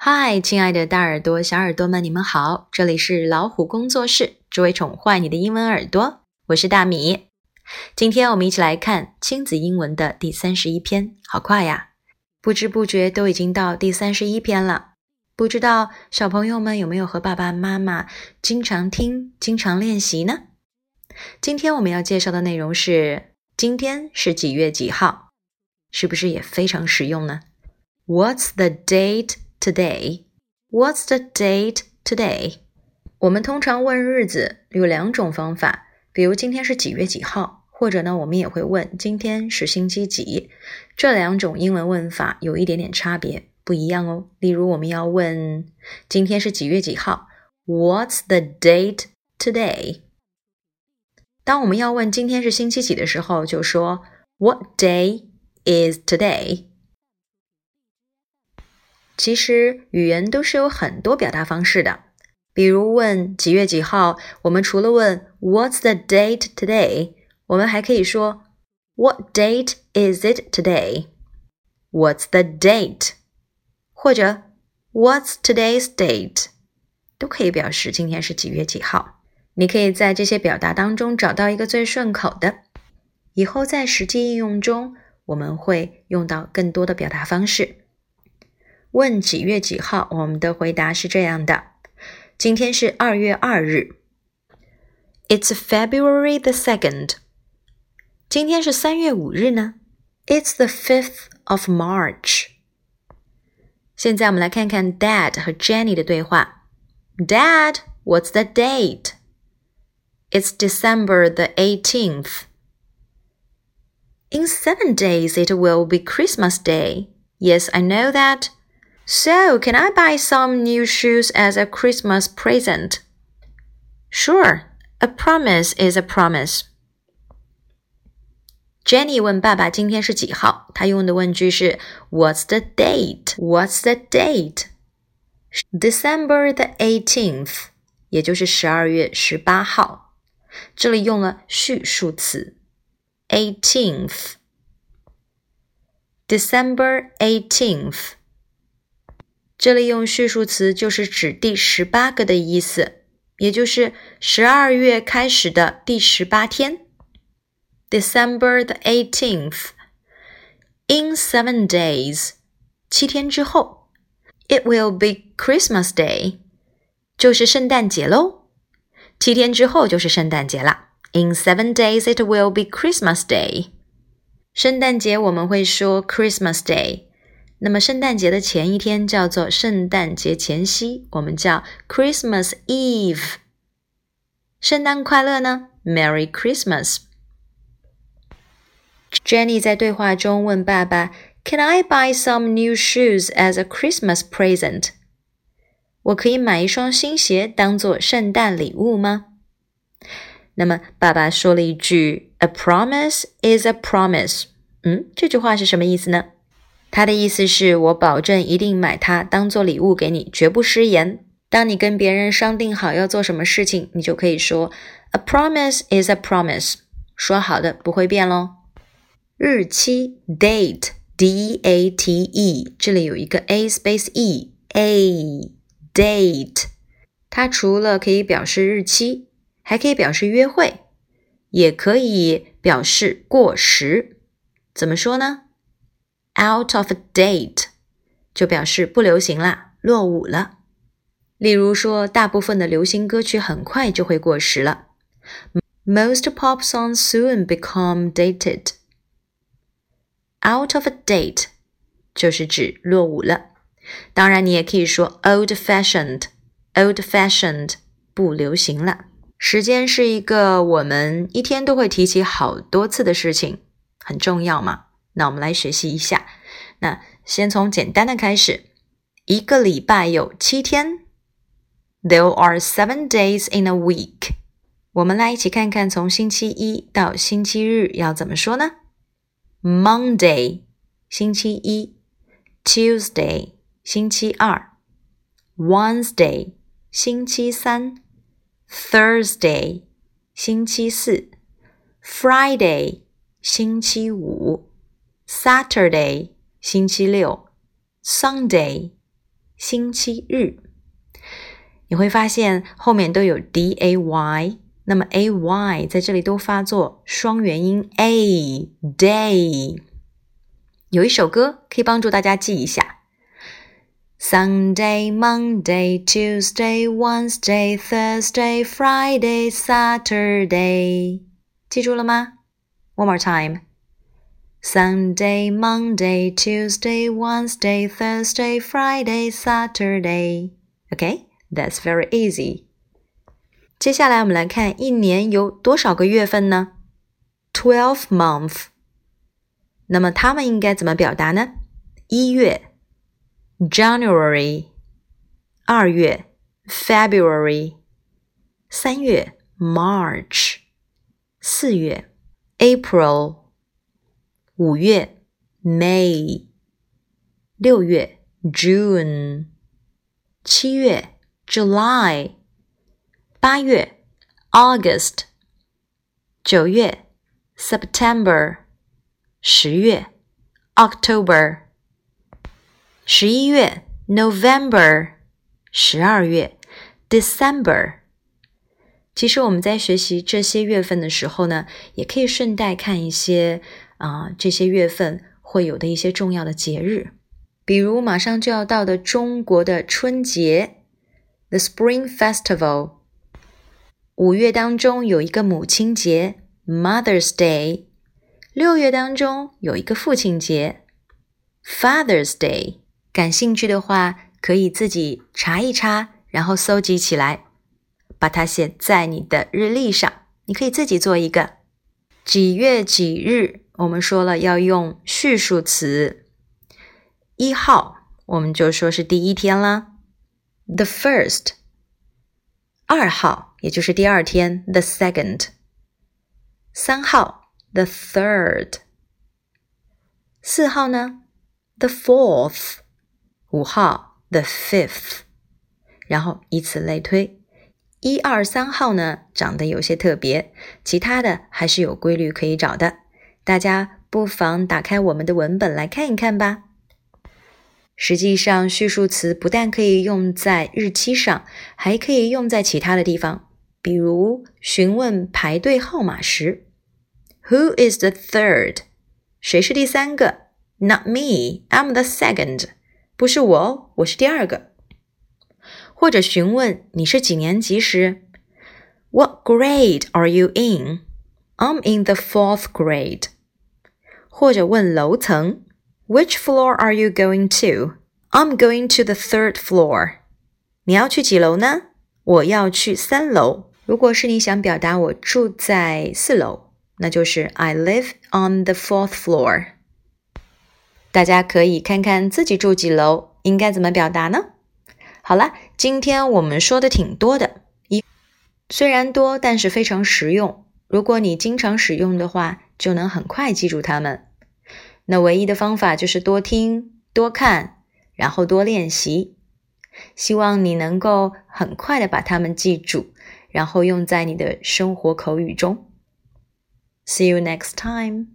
嗨，亲爱的大耳朵、小耳朵们，你们好！这里是老虎工作室，只为宠坏你的英文耳朵。我是大米。今天我们一起来看亲子英文的第三十一篇，好快呀！不知不觉都已经到第三十一篇了。不知道小朋友们有没有和爸爸妈妈经常听、经常练习呢？今天我们要介绍的内容是：今天是几月几号？是不是也非常实用呢？What's the date today? What's the date today? 我们通常问日子有两种方法，比如今天是几月几号，或者呢，我们也会问今天是星期几。这两种英文问法有一点点差别。不一样哦。例如，我们要问今天是几月几号？What's the date today？当我们要问今天是星期几的时候，就说 What day is today？其实语言都是有很多表达方式的。比如问几月几号，我们除了问 What's the date today？我们还可以说 What date is it today？What's the date？或者 What's today's date？都可以表示今天是几月几号。你可以在这些表达当中找到一个最顺口的。以后在实际应用中，我们会用到更多的表达方式。问几月几号，我们的回答是这样的：今天是二月二日。It's February the second。今天是三月五日呢？It's the fifth of March。现在我们来看看 Dad 和 Jenny 的对话。Dad, what's the date? It's December the 18th. In seven days it will be Christmas Day. Yes, I know that. So, can I buy some new shoes as a Christmas present? Sure, a promise is a promise. Jenny 问爸爸今天是几号？他用的问句是 What's the date? What's the date? December the eighteenth，也就是十二月十八号。这里用了序数词 eighteenth。December eighteenth， 这里用序数词就是指第十八个的意思，也就是十二月开始的第十八天。December the eighteenth. In seven days，七天之后，it will be Christmas Day，就是圣诞节喽。七天之后就是圣诞节啦。In seven days, it will be Christmas Day。圣诞节我们会说 Christmas Day， 那么圣诞节的前一天叫做圣诞节前夕，我们叫 Christmas Eve。圣诞快乐呢？Merry Christmas。Jenny 在对话中问爸爸：“Can I buy some new shoes as a Christmas present？” 我可以买一双新鞋当做圣诞礼物吗？那么爸爸说了一句：“A promise is a promise。”嗯，这句话是什么意思呢？他的意思是我保证一定买它当做礼物给你，绝不失言。当你跟别人商定好要做什么事情，你就可以说：“A promise is a promise。”说好的不会变喽。日期 date d a t e，这里有一个 a space e a date，它除了可以表示日期，还可以表示约会，也可以表示过时。怎么说呢？out of date 就表示不流行啦，落伍了。例如说，大部分的流行歌曲很快就会过时了。Most pop songs soon become dated. Out of date 就是指落伍了。当然，你也可以说 old-fashioned。old-fashioned 不流行了。时间是一个我们一天都会提起好多次的事情，很重要嘛。那我们来学习一下。那先从简单的开始。一个礼拜有七天。There are seven days in a week。我们来一起看看，从星期一到星期日要怎么说呢？Monday 星期一，Tuesday 星期二，Wednesday 星期三，Thursday 星期四，Friday 星期五，Saturday 星期六，Sunday 星期日。你会发现后面都有 d a y，那么 a y 在这里都发作双元音 a day。有一首歌可以帮助大家记一下。Sunday, Monday, Tuesday, Wednesday, Thursday, Friday, Saturday，记住了吗？One more time. Sunday, Monday, Tuesday, Wednesday, Thursday, Friday, Saturday. Okay, that's very easy. 接下来我们来看一年有多少个月份呢？Twelve month。那么它们应该怎么表达呢？一月。January，二月；February，三月；March，四月；April， 五月；May，六月；June，七月；July，八月；August，九月；September，十月；October。十一月，November；十二月，December。其实我们在学习这些月份的时候呢，也可以顺带看一些啊这些月份会有的一些重要的节日，比如马上就要到的中国的春节，The Spring Festival。五月当中有一个母亲节，Mother's Day。六月当中有一个父亲节，Father's Day。感兴趣的话，可以自己查一查，然后搜集起来，把它写在你的日历上。你可以自己做一个几月几日。我们说了要用序数词，一号我们就说是第一天啦，the first。二号也就是第二天，the second。三号，the third。四号呢，the fourth。五号，the fifth，然后以此类推，一二三号呢长得有些特别，其他的还是有规律可以找的。大家不妨打开我们的文本来看一看吧。实际上，序数词不但可以用在日期上，还可以用在其他的地方，比如询问排队号码时，Who is the third？谁是第三个？Not me, I'm the second. 不是我哦，我是第二个。或者询问你是几年级时，What grade are you in? I'm in the fourth grade。或者问楼层，Which floor are you going to? I'm going to the third floor。你要去几楼呢？我要去三楼。如果是你想表达我住在四楼，那就是 I live on the fourth floor。大家可以看看自己住几楼，应该怎么表达呢？好了，今天我们说的挺多的，一虽然多，但是非常实用。如果你经常使用的话，就能很快记住它们。那唯一的方法就是多听、多看，然后多练习。希望你能够很快的把它们记住，然后用在你的生活口语中。See you next time.